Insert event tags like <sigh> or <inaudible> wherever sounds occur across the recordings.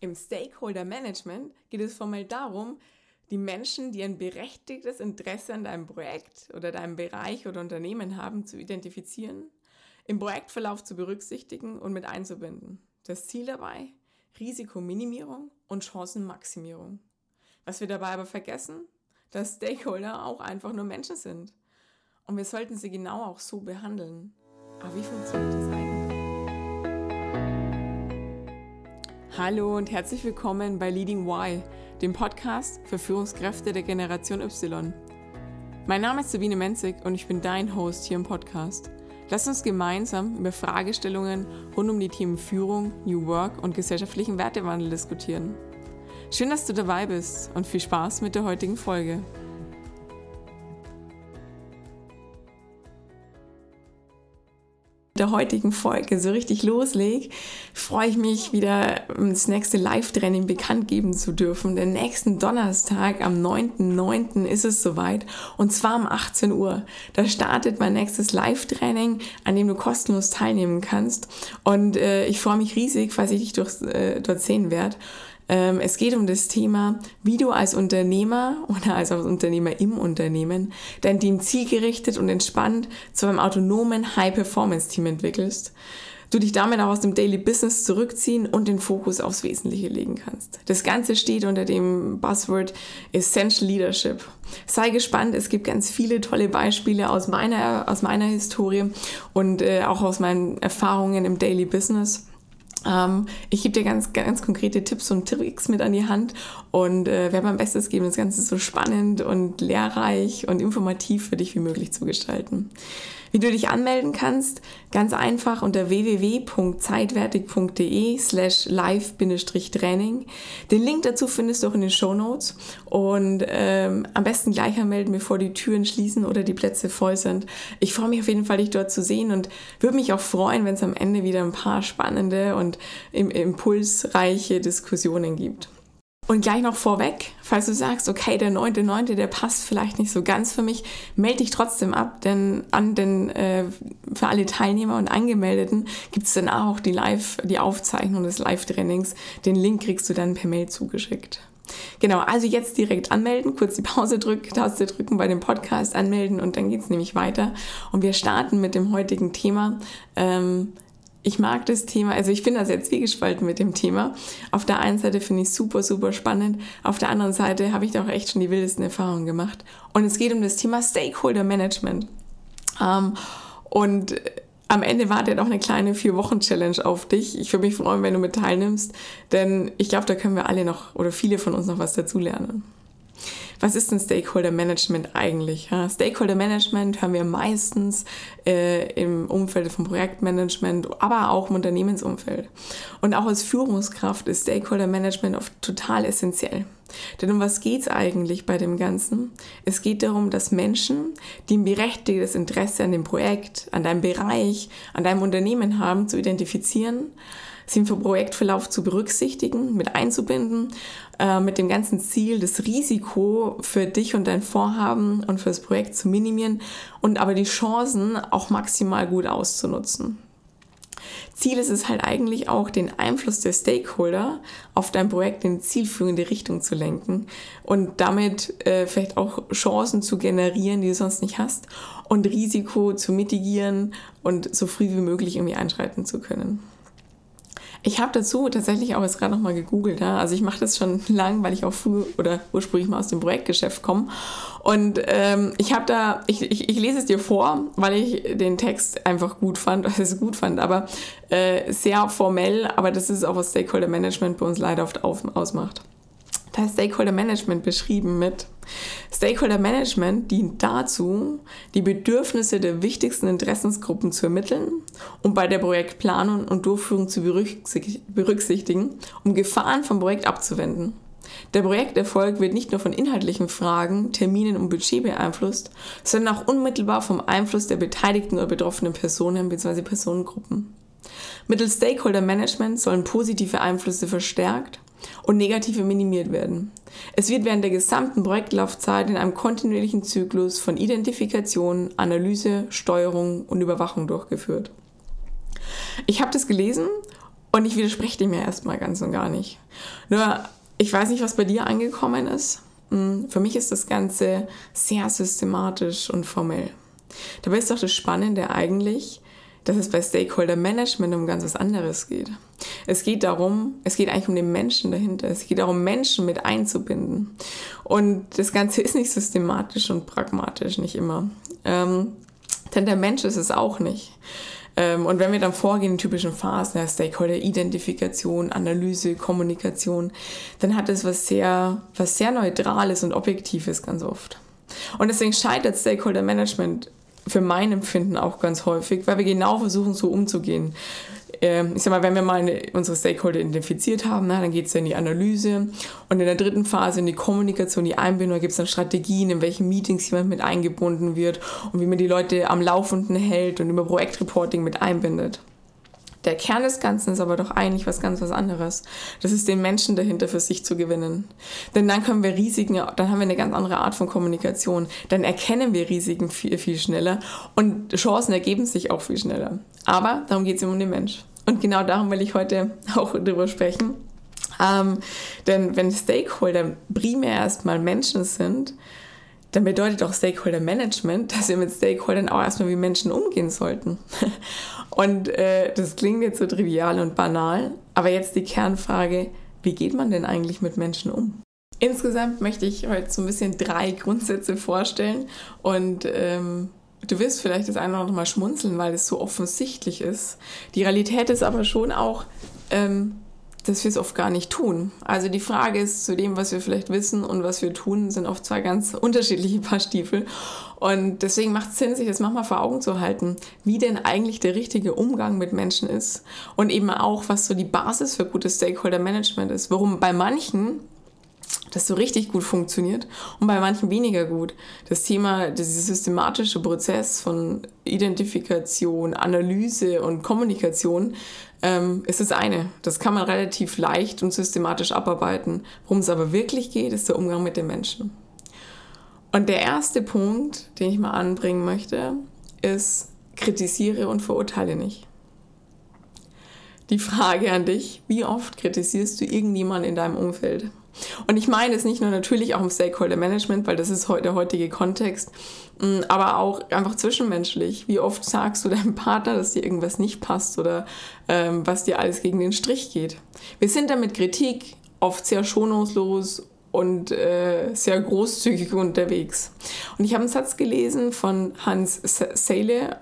Im Stakeholder Management geht es formell darum, die Menschen, die ein berechtigtes Interesse an deinem Projekt oder deinem Bereich oder Unternehmen haben, zu identifizieren, im Projektverlauf zu berücksichtigen und mit einzubinden. Das Ziel dabei? Risikominimierung und Chancenmaximierung. Was wir dabei aber vergessen, dass Stakeholder auch einfach nur Menschen sind. Und wir sollten sie genau auch so behandeln. Aber wie funktioniert das eigentlich? Hallo und herzlich willkommen bei Leading Y, dem Podcast für Führungskräfte der Generation Y. Mein Name ist Sabine Menzig und ich bin dein Host hier im Podcast. Lass uns gemeinsam über Fragestellungen rund um die Themen Führung, New Work und gesellschaftlichen Wertewandel diskutieren. Schön, dass du dabei bist und viel Spaß mit der heutigen Folge. Der heutigen Folge so richtig loslege, freue ich mich wieder das nächste Live-Training bekannt geben zu dürfen. Den nächsten Donnerstag am 9.9. ist es soweit und zwar um 18 Uhr. Da startet mein nächstes Live-Training, an dem du kostenlos teilnehmen kannst und äh, ich freue mich riesig, falls ich dich durch, äh, dort sehen werde. Ähm, es geht um das Thema, wie du als Unternehmer oder als Unternehmer im Unternehmen dein Team zielgerichtet und entspannt zu einem autonomen High-Performance-Team entwickelst. Du dich damit auch aus dem Daily Business zurückziehen und den Fokus aufs Wesentliche legen kannst. Das Ganze steht unter dem Buzzword Essential Leadership. Sei gespannt, es gibt ganz viele tolle Beispiele aus meiner, aus meiner Historie und äh, auch aus meinen Erfahrungen im Daily Business. Ähm, ich gebe dir ganz, ganz konkrete Tipps und Tricks mit an die Hand und äh, werde mein Bestes geben, das Ganze so spannend und lehrreich und informativ für dich wie möglich zu gestalten. Wie du dich anmelden kannst, ganz einfach unter www.zeitwertig.de slash live-training. Den Link dazu findest du auch in den Show Notes und ähm, am besten gleich anmelden, bevor die Türen schließen oder die Plätze voll sind. Ich freue mich auf jeden Fall, dich dort zu sehen und würde mich auch freuen, wenn es am Ende wieder ein paar spannende und impulsreiche Diskussionen gibt. Und gleich noch vorweg, falls du sagst, okay, der 9.9., der passt vielleicht nicht so ganz für mich, melde dich trotzdem ab, denn an den, äh, für alle Teilnehmer und Angemeldeten gibt es dann auch die Live, die Aufzeichnung des Live-Trainings. Den Link kriegst du dann per Mail zugeschickt. Genau, also jetzt direkt anmelden, kurz die Pause drücken, Taste drücken bei dem Podcast anmelden und dann geht's nämlich weiter. Und wir starten mit dem heutigen Thema. Ähm, ich mag das Thema, also ich bin da sehr zwiegespalten mit dem Thema. Auf der einen Seite finde ich es super, super spannend. Auf der anderen Seite habe ich da auch echt schon die wildesten Erfahrungen gemacht. Und es geht um das Thema Stakeholder Management. Ähm, und am Ende wartet auch eine kleine Vier-Wochen-Challenge auf dich. Ich würde mich freuen, wenn du mit teilnimmst, denn ich glaube, da können wir alle noch oder viele von uns noch was dazulernen. Was ist denn Stakeholder Management eigentlich? Ja, Stakeholder Management hören wir meistens äh, im Umfeld vom Projektmanagement, aber auch im Unternehmensumfeld. Und auch als Führungskraft ist Stakeholder Management oft total essentiell. Denn um was geht es eigentlich bei dem Ganzen? Es geht darum, dass Menschen, die ein berechtigtes Interesse an dem Projekt, an deinem Bereich, an deinem Unternehmen haben, zu identifizieren, sie im Projektverlauf zu berücksichtigen, mit einzubinden, äh, mit dem ganzen Ziel, das Risiko für dich und dein Vorhaben und für das Projekt zu minimieren und aber die Chancen auch maximal gut auszunutzen. Ziel ist es halt eigentlich auch, den Einfluss der Stakeholder auf dein Projekt in zielführende Richtung zu lenken und damit äh, vielleicht auch Chancen zu generieren, die du sonst nicht hast und Risiko zu mitigieren und so früh wie möglich irgendwie einschreiten zu können. Ich habe dazu tatsächlich auch jetzt gerade nochmal gegoogelt. Ja? Also ich mache das schon <laughs> lang, weil ich auch früh oder ursprünglich mal aus dem Projektgeschäft komme. Und ähm, ich habe da, ich, ich, ich, lese es dir vor, weil ich den Text einfach gut fand, <laughs> also gut fand, aber äh, sehr formell, aber das ist auch was Stakeholder Management bei uns leider oft auf, ausmacht. Ist Stakeholder Management beschrieben mit Stakeholder Management dient dazu, die Bedürfnisse der wichtigsten Interessensgruppen zu ermitteln und bei der Projektplanung und Durchführung zu berücksichtigen, um Gefahren vom Projekt abzuwenden. Der Projekterfolg wird nicht nur von inhaltlichen Fragen, Terminen und Budget beeinflusst, sondern auch unmittelbar vom Einfluss der beteiligten oder betroffenen Personen bzw. Personengruppen. Mittels Stakeholder Management sollen positive Einflüsse verstärkt und negative minimiert werden. Es wird während der gesamten Projektlaufzeit in einem kontinuierlichen Zyklus von Identifikation, Analyse, Steuerung und Überwachung durchgeführt. Ich habe das gelesen Und ich widerspreche dem ja erstmal ganz und gar nicht. Nur, ich weiß nicht, was bei dir angekommen ist. Hm, für mich ist das Ganze sehr systematisch und formell. Dabei ist doch das Spannende eigentlich, dass es bei Stakeholder Management um ganz was anderes geht. Es geht darum, es geht eigentlich um den Menschen dahinter. Es geht darum, Menschen mit einzubinden. Und das Ganze <laughs> ist nicht systematisch und pragmatisch, nicht immer. Ähm, denn der Mensch ist es auch nicht. Ähm, und wenn wir dann vorgehen in typischen Phasen, ja, Stakeholder-Identifikation, Analyse, Kommunikation, dann hat es was sehr, was sehr Neutrales und Objektives ganz oft. Und deswegen scheitert Stakeholder Management für mein Empfinden auch ganz häufig, weil wir genau versuchen, so umzugehen. Ähm, ich sag mal, wenn wir mal unsere Stakeholder identifiziert haben, dann geht es ja in die Analyse und in der dritten Phase in die Kommunikation, die Einbindung, gibt es dann Strategien, in welchen Meetings jemand mit eingebunden wird und wie man die Leute am Laufenden hält und über Projektreporting mit einbindet. Der Kern des Ganzen ist aber doch eigentlich was ganz was anderes. Das ist den Menschen dahinter für sich zu gewinnen. Denn dann können wir Risiken, dann haben wir eine ganz andere Art von Kommunikation. Dann erkennen wir Risiken viel, viel schneller und Chancen ergeben sich auch viel schneller. Aber darum geht es immer um den Mensch. Und genau darum will ich heute auch drüber sprechen. Ähm, denn wenn Stakeholder primär erstmal Menschen sind, dann bedeutet auch Stakeholder Management, dass wir mit Stakeholdern auch erstmal wie Menschen umgehen sollten. <laughs> Und äh, das klingt jetzt so trivial und banal, aber jetzt die Kernfrage, wie geht man denn eigentlich mit Menschen um? Insgesamt möchte ich heute so ein bisschen drei Grundsätze vorstellen und ähm, du wirst vielleicht das eine oder andere Mal schmunzeln, weil es so offensichtlich ist. Die Realität ist aber schon auch, ähm, dass wir es oft gar nicht tun. Also die Frage ist zu dem, was wir vielleicht wissen und was wir tun, sind oft zwei ganz <laughs> unterschiedliche Paar Stiefel. Und deswegen macht es Sinn, sich das manchmal vor Augen zu halten, wie denn eigentlich der richtige Umgang mit Menschen ist und eben auch, was so die Basis für gutes Stakeholder-Management ist. Warum bei manchen das so richtig gut funktioniert und bei manchen weniger gut. Das Thema, dieser systematische Prozess von Identifikation, Analyse und Kommunikation ähm, ist das eine. Das kann man relativ leicht und systematisch abarbeiten. Worum es aber wirklich geht, ist der Umgang mit den Menschen. Und der erste Punkt, den ich mal anbringen möchte, ist, kritisiere und verurteile nicht. Die Frage an dich, wie oft kritisierst du irgendjemanden in deinem Umfeld? Und ich meine es nicht nur natürlich auch im Stakeholder Management, weil das ist der heutige Kontext, mm, aber auch einfach zwischenmenschlich. Wie oft sagst du deinem Partner, dass dir irgendwas nicht passt oder ähm, was dir alles gegen den Strich geht? Wir sind da mit Kritik oft sehr schonungslos und äh, sehr großzügig unterwegs. Und ich habe einen Satz gelesen von Hans Seele,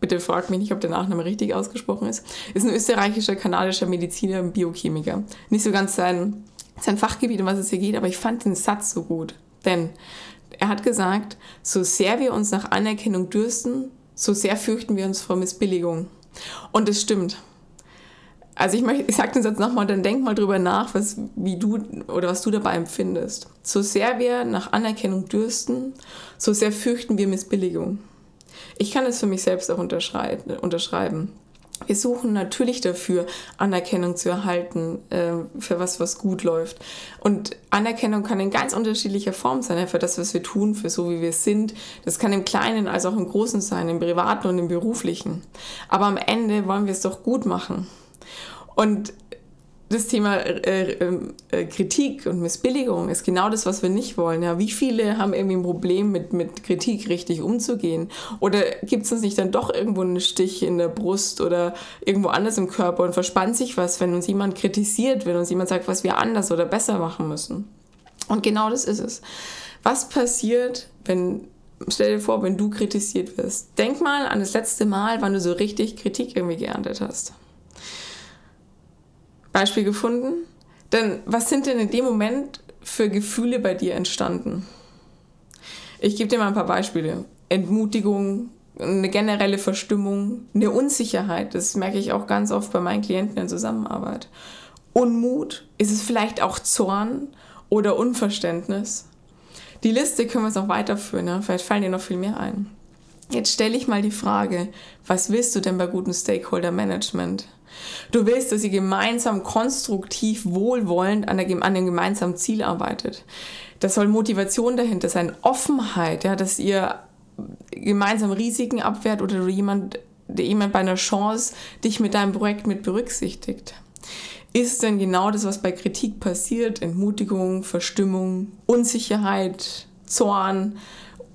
bitte fragt mich nicht, ob der Nachname richtig ausgesprochen ist, ist ein österreichischer, kanadischer Mediziner und Biochemiker. Nicht so ganz sein sein Fachgebiet, um was es hier geht, aber ich fand den Satz so gut. Denn er hat gesagt, so sehr wir uns nach Anerkennung dürsten, so sehr fürchten wir uns vor Missbilligung. Und es stimmt. Also ich, ich sage den Satz nochmal, dann denk mal drüber nach, was, wie du oder was du dabei empfindest. So sehr wir nach Anerkennung dürsten, so sehr fürchten wir Missbilligung. Ich kann es für mich selbst auch unterschreiben. Wir suchen natürlich dafür, Anerkennung zu erhalten äh, für was, was gut läuft. Und Anerkennung kann in ganz unterschiedlicher Form sein, für das, was wir tun, für so, wie wir sind. Das kann im Kleinen als auch im Großen sein, im Privaten und im Beruflichen. Aber am Ende wollen wir es doch gut machen. Und das Thema äh, ähm, äh, Kritik und Missbilligung ist genau das, was wir nicht wollen. Ja, wie viele haben irgendwie ein Problem mit, mit Kritik richtig umzugehen? Oder gibt es uns nicht dann doch irgendwo einen Stich in der Brust oder irgendwo anders im Körper und verspannt sich was, wenn uns jemand kritisiert, wenn uns jemand sagt, was wir anders oder besser machen müssen? Und genau das ist es. Was passiert, wenn stell dir vor, wenn du kritisiert wirst. Denk mal an das letzte Mal, wann du so richtig Kritik irgendwie geerntet hast. Beispiel gefunden. Denn was sind denn in dem Moment für Gefühle bei dir entstanden? Ich gebe dir mal ein paar Beispiele. Entmutigung, eine generelle Verstimmung, eine Unsicherheit, das merke ich auch ganz oft bei meinen Klienten in Zusammenarbeit. Unmut, ist es vielleicht auch Zorn oder Unverständnis? Die Liste können wir jetzt noch weiterführen, ja? vielleicht fallen dir noch viel mehr ein. Jetzt stelle ich mal die Frage, was willst du denn bei gutem Stakeholder Management? Du willst, dass ihr gemeinsam konstruktiv wohlwollend an, der, an dem gemeinsamen Ziel arbeitet. Das soll Motivation dahinter sein, Offenheit, ja, dass ihr gemeinsam Risiken abwehrt oder jemand, jemand bei einer Chance dich mit deinem Projekt mit berücksichtigt. ist denn genau das, was bei Kritik passiert, Entmutigung, Verstimmung, Unsicherheit, Zorn,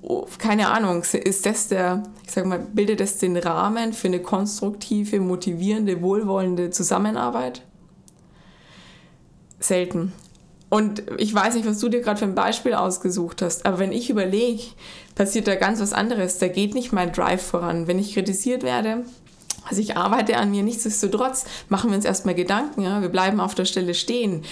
oh, keine Ahnung, ist das der, ich sag mal, bildet das den Rahmen für eine konstruktive, motivierende, wohlwollende Zusammenarbeit? Selten. Und ich weiß nicht, was du dir gerade für ein Beispiel ausgesucht hast, aber wenn ich überlege, passiert da ganz was anderes. Da geht nicht mein Drive voran. Wenn ich kritisiert werde, also ich arbeite an mir, nichtsdestotrotz machen wir uns erstmal Gedanken, ja, wir bleiben auf der Stelle stehen.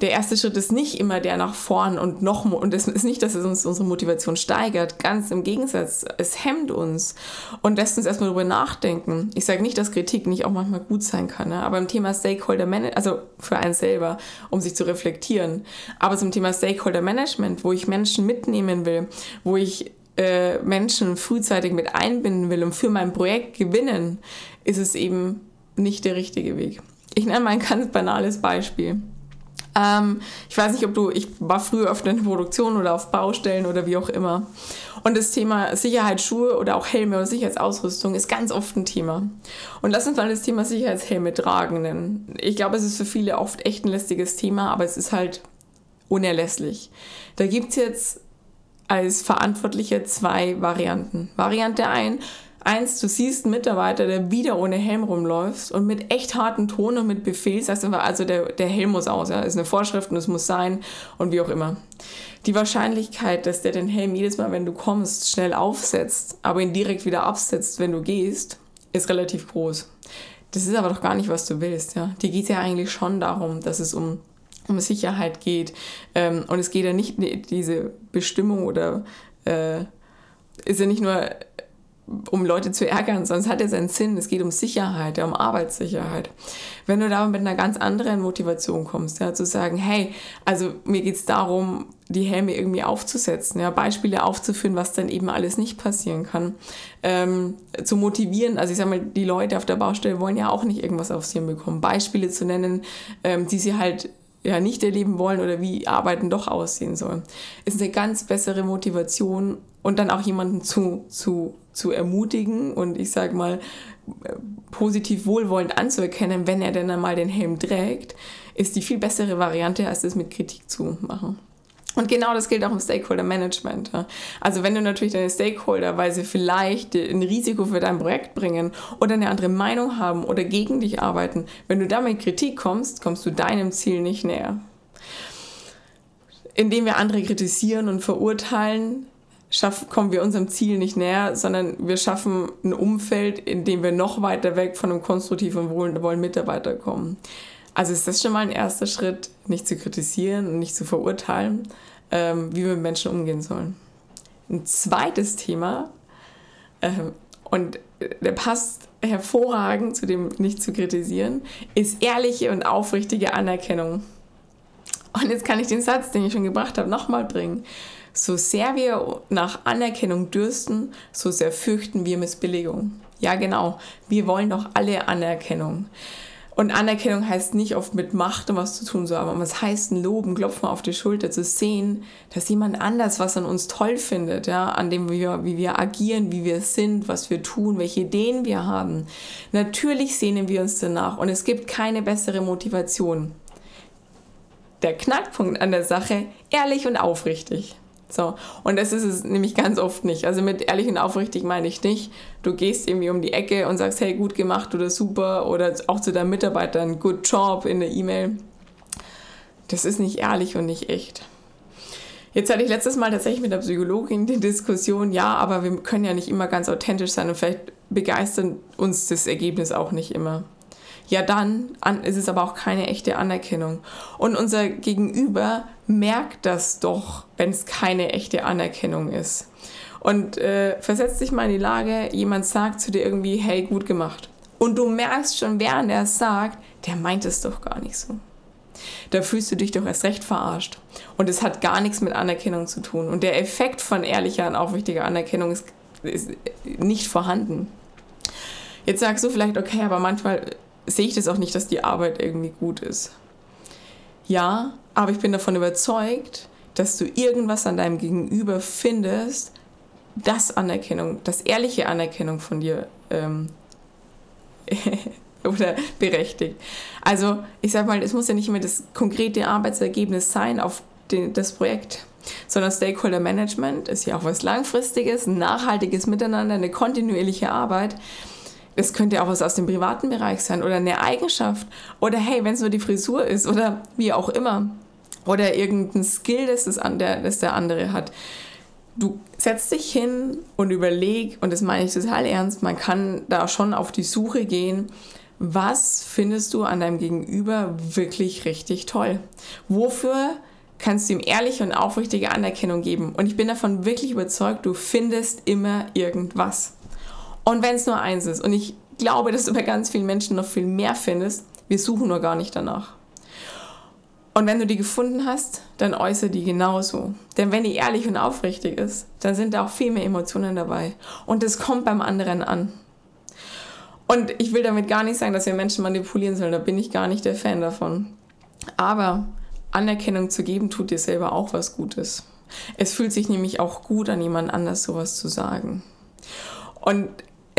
Der erste Schritt ist nicht immer der nach vorn und noch, und es ist nicht, dass es uns unsere Motivation steigert, ganz im Gegensatz, es hemmt uns und lässt uns erstmal darüber nachdenken. Ich sage nicht, dass Kritik nicht auch manchmal gut sein kann, ne? aber im Thema Stakeholder Management, also für einen selber, um sich zu reflektieren, aber zum Thema Stakeholder Management, wo ich Menschen mitnehmen will, wo ich äh, Menschen frühzeitig mit einbinden will und für mein Projekt gewinnen, ist es eben nicht der richtige Weg. Ich nenne mal ein ganz banales Beispiel. Ähm, ich weiß nicht, ob du, ich war früher öfter in der Produktion oder auf Baustellen oder wie auch immer. Und das Thema Sicherheitsschuhe oder auch Helme oder Sicherheitsausrüstung ist ganz oft ein Thema. Und lass uns mal das Thema Sicherheitshelme tragen nennen. Ich glaube, es ist für viele oft echt ein lästiges Thema, aber es ist halt unerlässlich. Da gibt es jetzt als Verantwortlicher zwei Varianten. Variante 1, eins, du siehst einen Mitarbeiter, der wieder ohne Helm rumläuft und mit echt harten Ton und mit Befehl sagst du, also der, der Helm muss aus, ja, ist eine Vorschrift und es muss sein und wie auch immer. Die Wahrscheinlichkeit, dass der den Helm jedes Mal, wenn du kommst, schnell aufsetzt, aber ihn direkt wieder absetzt, wenn du gehst, ist relativ groß. Das ist aber doch gar nicht, was du willst. Ja? Dir geht es ja eigentlich schon darum, dass es um um Sicherheit geht. Ähm, und es geht ja nicht diese Bestimmung oder äh, ist ja nicht nur um Leute zu ärgern, es hat ja seinen Sinn. Es geht um Sicherheit, ja, um Arbeitssicherheit. Wenn du da mit einer ganz anderen Motivation kommst, ja, zu sagen, hey, also mir geht es darum, die Helme irgendwie aufzusetzen, ja, Beispiele aufzuführen, was dann eben alles nicht passieren kann, ähm, zu motivieren. Also ich sage mal, die Leute auf der Baustelle wollen ja auch nicht irgendwas aufs Hirn bekommen. Beispiele zu nennen, ähm, die sie halt ja nicht erleben wollen oder wie Arbeiten doch aussehen soll. Ist eine ganz bessere Motivation und dann auch jemanden zu, zu, zu ermutigen und ich sage mal positiv wohlwollend anzuerkennen, wenn er denn einmal den Helm trägt, ist die viel bessere Variante, als das mit Kritik zu machen. Und genau das gilt auch im Stakeholder Management. Also wenn du natürlich deine Stakeholder, weil sie vielleicht ein Risiko für dein Projekt bringen oder eine andere Meinung haben oder gegen dich arbeiten, wenn du damit Kritik kommst, kommst du deinem Ziel nicht näher. Indem wir andere kritisieren und verurteilen, kommen wir unserem Ziel nicht näher, sondern wir schaffen ein Umfeld, in dem wir noch weiter weg von einem konstruktiven und wohlwollenden Mitarbeiter kommen. Also ist das schon mal ein erster Schritt, nicht zu kritisieren und nicht zu verurteilen, ähm, wie wir mit Menschen umgehen sollen. Ein zweites Thema, ähm, und der passt hervorragend zu dem nicht zu kritisieren, ist ehrliche und aufrichtige Anerkennung. Und jetzt kann ich den Satz, den ich schon gebracht habe, nochmal bringen. So sehr wir nach Anerkennung dürsten, so sehr fürchten wir Missbilligung. Ja, genau. Wir wollen doch alle Anerkennung. Und Anerkennung heißt nicht oft mit Macht und was zu tun haben, aber es heißt ein Loben, Klopfen auf die Schulter, zu sehen, dass jemand anders was an uns toll findet, ja, an dem wir, wie wir agieren, wie wir sind, was wir tun, welche Ideen wir haben. Natürlich sehnen wir uns danach und es gibt keine bessere Motivation. Der Knackpunkt an der Sache, ehrlich und aufrichtig. So, und das ist es nämlich ganz oft nicht. Also mit ehrlich und aufrichtig meine ich nicht, du gehst irgendwie um die Ecke und sagst, hey, gut gemacht oder super oder auch zu deinen Mitarbeitern, good job in der E-Mail. Das ist nicht ehrlich und nicht echt. Jetzt hatte ich letztes Mal tatsächlich mit der Psychologin die Diskussion, ja, aber wir können ja nicht immer ganz authentisch sein und vielleicht begeistert uns das Ergebnis auch nicht immer ja dann ist es aber auch keine echte Anerkennung. Und unser Gegenüber merkt das doch, wenn es keine echte Anerkennung ist. Und äh, versetzt dich mal in die Lage, jemand sagt zu dir irgendwie, hey, gut gemacht. Und du merkst schon, während er es sagt, der meint es doch gar nicht so. Da fühlst du dich doch erst recht verarscht. Und es hat gar nichts mit Anerkennung zu tun. Und der Effekt von ehrlicher und aufrichtiger Anerkennung ist, ist nicht vorhanden. Jetzt sagst du vielleicht, okay, aber manchmal sehe ich das auch nicht, dass die Arbeit irgendwie gut ist. Ja, aber ich bin davon überzeugt, dass du irgendwas an deinem Gegenüber findest, das Anerkennung, das ehrliche Anerkennung von dir ähm, <laughs> oder berechtigt. Also ich sag mal, es muss ja nicht immer das konkrete Arbeitsergebnis sein auf den, das Projekt, sondern Stakeholder Management ist ja auch was Langfristiges, ein nachhaltiges Miteinander, eine kontinuierliche Arbeit. Es könnte auch was aus dem privaten Bereich sein oder eine Eigenschaft oder hey, wenn es nur die Frisur ist oder wie auch immer oder irgendein Skill, das, das, der, das der andere hat. Du setzt dich hin und überleg, und das meine ich total ernst, man kann da schon auf die Suche gehen, was findest du an deinem Gegenüber wirklich richtig toll? Wofür kannst du ihm ehrliche und aufrichtige Anerkennung geben? Und ich bin davon wirklich überzeugt, du findest immer irgendwas. Und wenn es nur eins ist, und ich glaube, dass du bei ganz vielen Menschen noch viel mehr findest, wir suchen nur gar nicht danach. Und wenn du die gefunden hast, dann äußere die genauso. Denn wenn die ehrlich und aufrichtig ist, dann sind da auch viel mehr Emotionen dabei. Und es kommt beim anderen an. Und ich will damit gar nicht sagen, dass wir Menschen manipulieren sollen. Da bin ich gar nicht der Fan davon. Aber Anerkennung zu geben, tut dir selber auch was Gutes. Es fühlt sich nämlich auch gut an, jemand anders sowas zu sagen. Und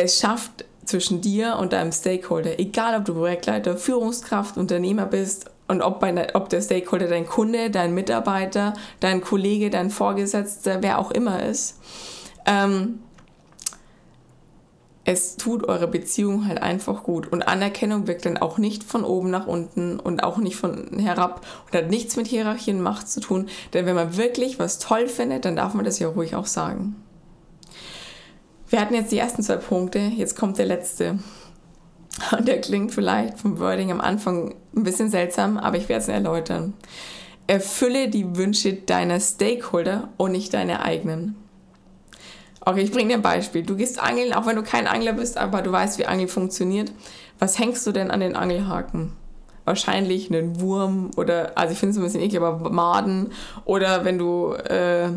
es schafft zwischen dir und deinem Stakeholder, egal ob du Projektleiter, Führungskraft, Unternehmer bist und ob, bei, ob der Stakeholder dein Kunde, dein Mitarbeiter, dein Kollege, dein Vorgesetzter, wer auch immer ist, ähm, es tut eure Beziehung halt einfach gut. Und Anerkennung wirkt dann auch nicht von oben nach unten und auch nicht von herab und hat nichts mit Hierarchie und Macht zu tun. Denn wenn man wirklich was toll findet, dann darf man das ja ruhig auch sagen. Wir hatten jetzt die ersten zwei Punkte, jetzt kommt der letzte. Und der klingt vielleicht vom Wording am Anfang ein bisschen seltsam, aber ich werde es erläutern. Erfülle die Wünsche deiner Stakeholder und nicht deine eigenen. Okay, ich bringe dir ein Beispiel. Du gehst angeln, auch wenn du kein Angler bist, aber du weißt, wie Angeln funktioniert. Was hängst du denn an den Angelhaken? Wahrscheinlich einen Wurm oder, also ich finde es ein bisschen eklig, aber Maden oder wenn du, äh,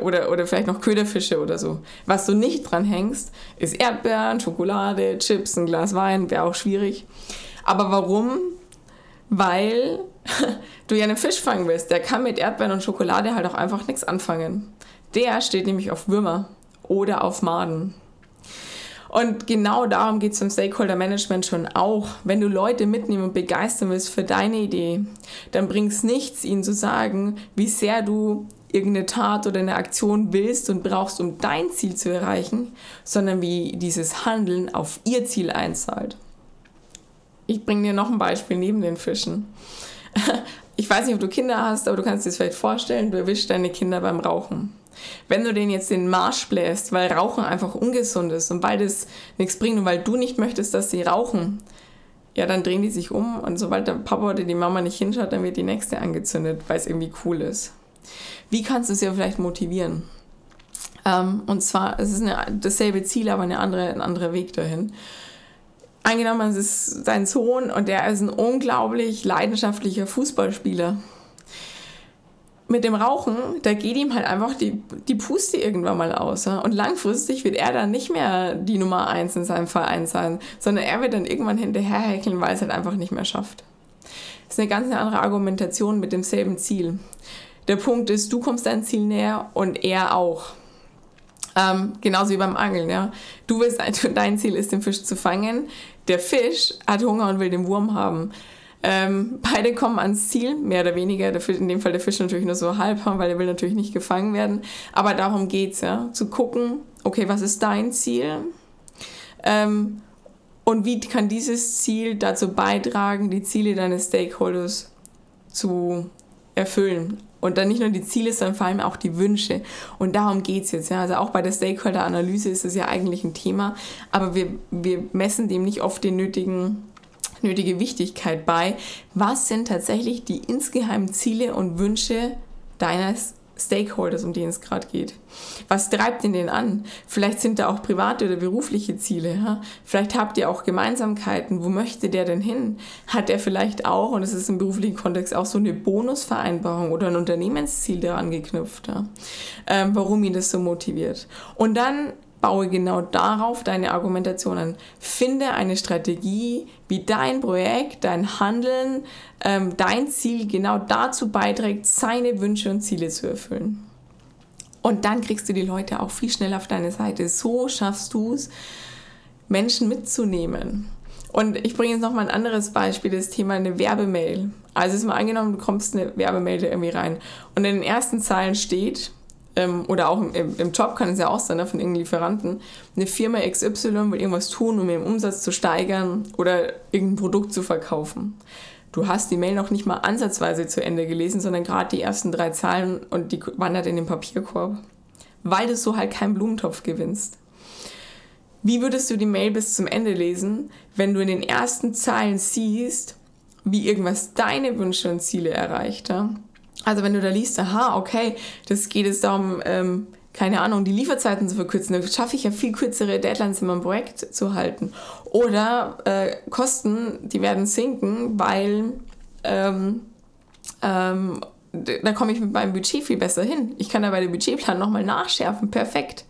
oder, oder vielleicht noch Köderfische oder so. Was du nicht dran hängst, ist Erdbeeren, Schokolade, Chips, ein Glas Wein, wäre auch schwierig. Aber warum? Weil <laughs> du ja einen Fisch fangen willst. Der kann mit Erdbeeren und Schokolade halt auch einfach nichts anfangen. Der steht nämlich auf Würmer oder auf Maden. Und genau darum geht es im Stakeholder Management schon auch. Wenn du Leute mitnehmen und begeistern willst für deine Idee, dann bringt es nichts, ihnen zu sagen, wie sehr du irgendeine Tat oder eine Aktion willst und brauchst, um dein Ziel zu erreichen, sondern wie dieses Handeln auf ihr Ziel einzahlt. Ich bringe dir noch ein Beispiel neben den Fischen. <laughs> Ich weiß nicht, ob du Kinder hast, aber du kannst dir das vielleicht vorstellen, du erwischst deine Kinder beim Rauchen. Wenn du denen jetzt den Marsch bläst, weil Rauchen einfach ungesund ist und weil das nichts bringt und weil du nicht möchtest, dass sie rauchen, ja, dann drehen die sich um und sobald der Papa oder die Mama nicht hinschaut, dann wird die nächste angezündet, weil es irgendwie cool ist. Wie kannst du sie ja vielleicht motivieren? Ähm, und zwar, es ist eine, dasselbe Ziel, aber eine andere, ein anderer Weg dahin. Eingenommen, es ist sein Sohn und der ist ein unglaublich leidenschaftlicher Fußballspieler mit dem Rauchen, da geht ihm halt einfach die, die Puste irgendwann mal aus. Ja? Und langfristig wird er dann nicht mehr die Nummer eins in seinem Verein sein, sondern er wird dann irgendwann hinterherhäkeln, weil es halt einfach nicht mehr schafft. Das ist eine ganz andere Argumentation mit demselben Ziel. Der Punkt ist, du kommst dein Ziel näher und er auch. Ähm, genauso wie beim Angeln, ja. Du willst, <laughs> dein Ziel ist, den Fisch zu fangen. Der Fisch hat Hunger und will den Wurm haben. Ähm, beide kommen ans Ziel, mehr oder weniger. Fisch, in dem Fall der Fisch natürlich nur so halb haben, <laughs> weil er will natürlich nicht gefangen werden. Aber darum geht es ja, zu gucken, okay, was ist dein Ziel? Ähm, und wie kann dieses Ziel dazu beitragen, die Ziele deines Stakeholders zu erfüllen? Und dann nicht nur die Ziele, sondern vor allem auch die Wünsche. Und darum geht es jetzt. Ja. Also auch bei der Stakeholder-Analyse ist es ja eigentlich ein Thema, aber wir, wir messen dem nicht oft den nötigen nötige Wichtigkeit bei. Was sind tatsächlich die insgeheimen Ziele und Wünsche deines Stakeholders, um die es gerade geht. Was treibt denn an? Vielleicht sind da auch private oder berufliche Ziele. Ja? Vielleicht habt ihr auch Gemeinsamkeiten. Wo möchte der denn hin? Hat er vielleicht auch, und es ist im beruflichen Kontext auch so eine Bonusvereinbarung oder ein Unternehmensziel daran geknüpft, ja? ähm, warum ihn das so motiviert? Und dann baue genau darauf deine Argumentation an. Finde eine Strategie, wie dein Projekt, dein Handeln, ähm, dein Ziel genau dazu beiträgt, seine Wünsche und Ziele zu erfüllen. Und dann kriegst du die Leute auch viel schneller auf deine Seite. So schaffst du es, Menschen mitzunehmen. Und ich bringe jetzt noch mal ein anderes Beispiel, das Thema eine Werbemail. Also ist mal angenommen, du kommst eine Werbemail irgendwie rein und in den ersten Zeilen steht, ähm, oder auch im, im, Job kann es ja auch sein, ne, von irgendeinem Lieferanten, eine Firma XY will irgendwas tun, um ihren Umsatz zu steigern oder irgendein Produkt zu verkaufen. Du hast die Mail noch nicht mal ansatzweise zu Ende gelesen, sondern gerade die ersten drei Zahlen und die wandert in den Papierkorb, weil du so halt keinen Blumentopf gewinnst. Wie würdest du die Mail bis zum Ende lesen, wenn du in den ersten Zeilen siehst, wie irgendwas deine Wünsche und Ziele erreicht? Ja? Also wenn du da liest, aha, okay, das geht es darum, ähm, keine Ahnung, die Lieferzeiten zu verkürzen, dann schaffe ich ja viel kürzere Deadlines in meinem Projekt zu halten. Oder äh, Kosten, die werden sinken, weil ähm, ähm, da komme ich mit meinem Budget viel besser hin. Ich kann da bei dem Budgetplan nochmal nachschärfen, perfekt.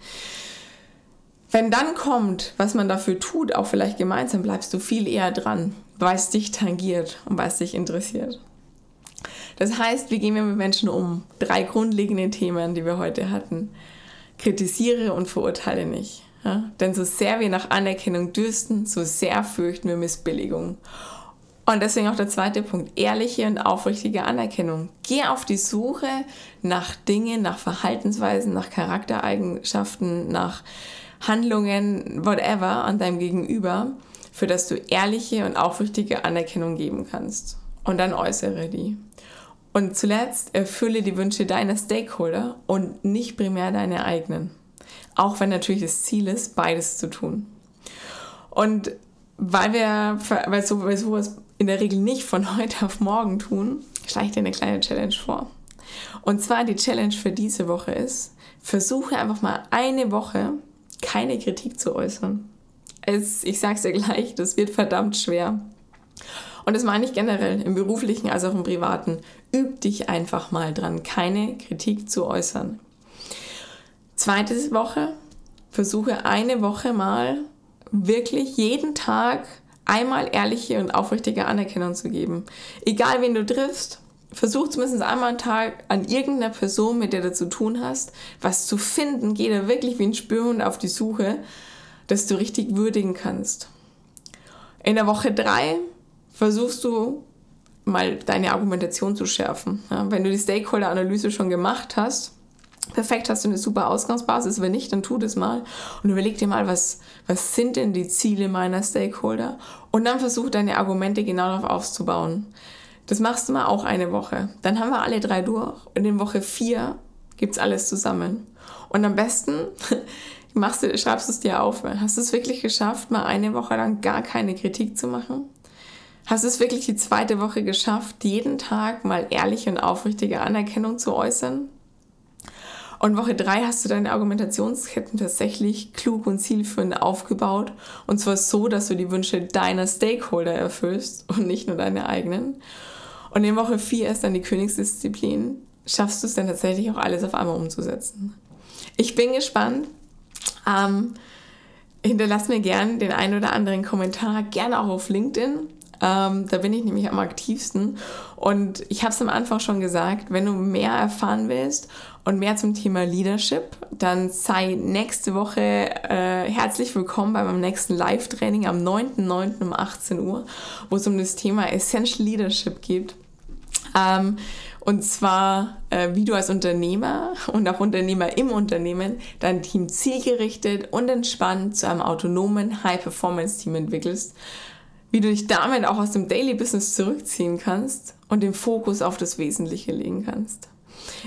Wenn dann kommt, was man dafür tut, auch vielleicht gemeinsam, bleibst du viel eher dran, weil es dich tangiert und weil es dich interessiert. Das heißt, wie gehen wir mit Menschen um? Drei grundlegende Themen, die wir heute hatten. Kritisiere und verurteile nicht. Ja? Denn so sehr wir nach Anerkennung dürsten, so sehr fürchten wir Missbilligung. Und deswegen auch der zweite Punkt, ehrliche und aufrichtige Anerkennung. Geh auf die Suche nach Dingen, nach Verhaltensweisen, nach Charaktereigenschaften, nach Handlungen, whatever, an deinem Gegenüber, für das du ehrliche und aufrichtige Anerkennung geben kannst. Und dann äußere die. Und zuletzt erfülle die Wünsche deiner Stakeholder und nicht primär deine eigenen. Auch wenn natürlich das Ziel ist, beides zu tun. Und weil wir, weil so, weil sowas in der Regel nicht von <laughs> heute auf morgen tun, schlage ich dir eine kleine Challenge vor. Und zwar die Challenge für diese Woche ist, versuche einfach mal eine Woche keine Kritik zu äußern. Es, ich sag's dir gleich, das wird verdammt schwer. Und das meine ich generell, im beruflichen als auch im privaten. Üb dich einfach mal dran, keine Kritik zu äußern. Zweite Woche, versuche eine Woche mal wirklich jeden Tag einmal ehrliche und aufrichtige Anerkennung zu geben. Egal wen du triffst, versuch zumindest einmal am Tag an irgendeiner Person, mit der du zu tun hast, was zu finden. Geh da wirklich wie ein Spürhund auf die Suche, dass du richtig würdigen kannst. In der Woche drei versuchst du mal deine Argumentation zu schärfen. Ja, wenn du die Stakeholder-Analyse schon gemacht hast, perfekt, hast du eine super Ausgangsbasis. Wenn nicht, dann tu das mal und überleg dir mal, was, was sind denn die Ziele meiner Stakeholder? Und dann versuch deine Argumente genau darauf aufzubauen. Das machst du mal auch eine Woche. Dann haben wir alle drei durch. Und in Woche vier gibt's alles zusammen. Und am besten <laughs> machst du, schreibst du es dir auf. Hast du es wirklich geschafft, mal eine Woche lang gar keine Kritik zu machen? Hast du es wirklich die zweite Woche geschafft, jeden Tag mal ehrliche und aufrichtige Anerkennung zu äußern? Und Woche drei hast du deine Argumentationsketten tatsächlich klug und zielführend aufgebaut. Und zwar so, dass du die Wünsche deiner Stakeholder erfüllst und nicht nur deine eigenen. Und in Woche 4 ist dann die Königsdisziplin. Schaffst du es dann tatsächlich auch alles auf einmal umzusetzen? Ich bin gespannt. Ähm, hinterlass mir gerne den einen oder anderen Kommentar, gerne auch auf LinkedIn. Ähm, da bin ich nämlich am aktivsten. Und ich habe es am Anfang schon gesagt, wenn du mehr erfahren willst und mehr zum Thema Leadership, dann sei nächste Woche äh, herzlich willkommen bei meinem nächsten Live-Training am 9.9. um 18 Uhr, wo es um das Thema Essential Leadership geht. Ähm, und zwar, äh, wie du als Unternehmer und auch Unternehmer im Unternehmen dein Team zielgerichtet und entspannt zu einem autonomen High-Performance-Team entwickelst, wie du dich damit auch aus dem Daily Business zurückziehen kannst und den Fokus auf das Wesentliche legen kannst.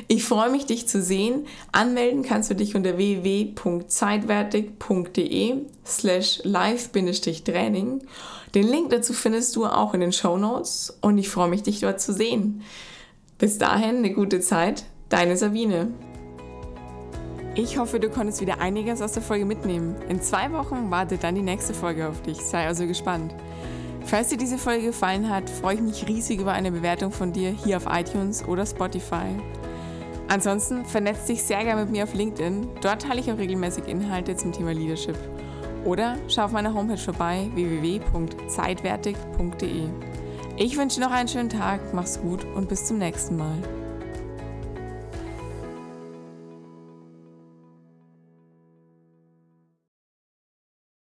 Ich freue mich, dich zu sehen. Anmelden kannst du dich unter www.zeitwertig.de slash live-training. Den Link dazu findest du auch in den Show Notes und ich freue mich, dich dort zu sehen. Bis dahin eine gute Zeit, deine Sabine. Ich hoffe, du konntest wieder einiges aus der Folge mitnehmen. In zwei Wochen wartet dann die nächste Folge auf dich. Sei also gespannt. Falls dir diese Folge gefallen hat, freue ich mich riesig über eine Bewertung von dir hier auf iTunes oder Spotify. Ansonsten vernetz dich sehr gerne mit mir auf LinkedIn. Dort teile ich auch regelmäßig Inhalte zum Thema Leadership. Oder schau auf meiner Homepage vorbei www.zeitwertig.de. Ich wünsche noch einen schönen Tag, mach's gut und bis zum nächsten Mal.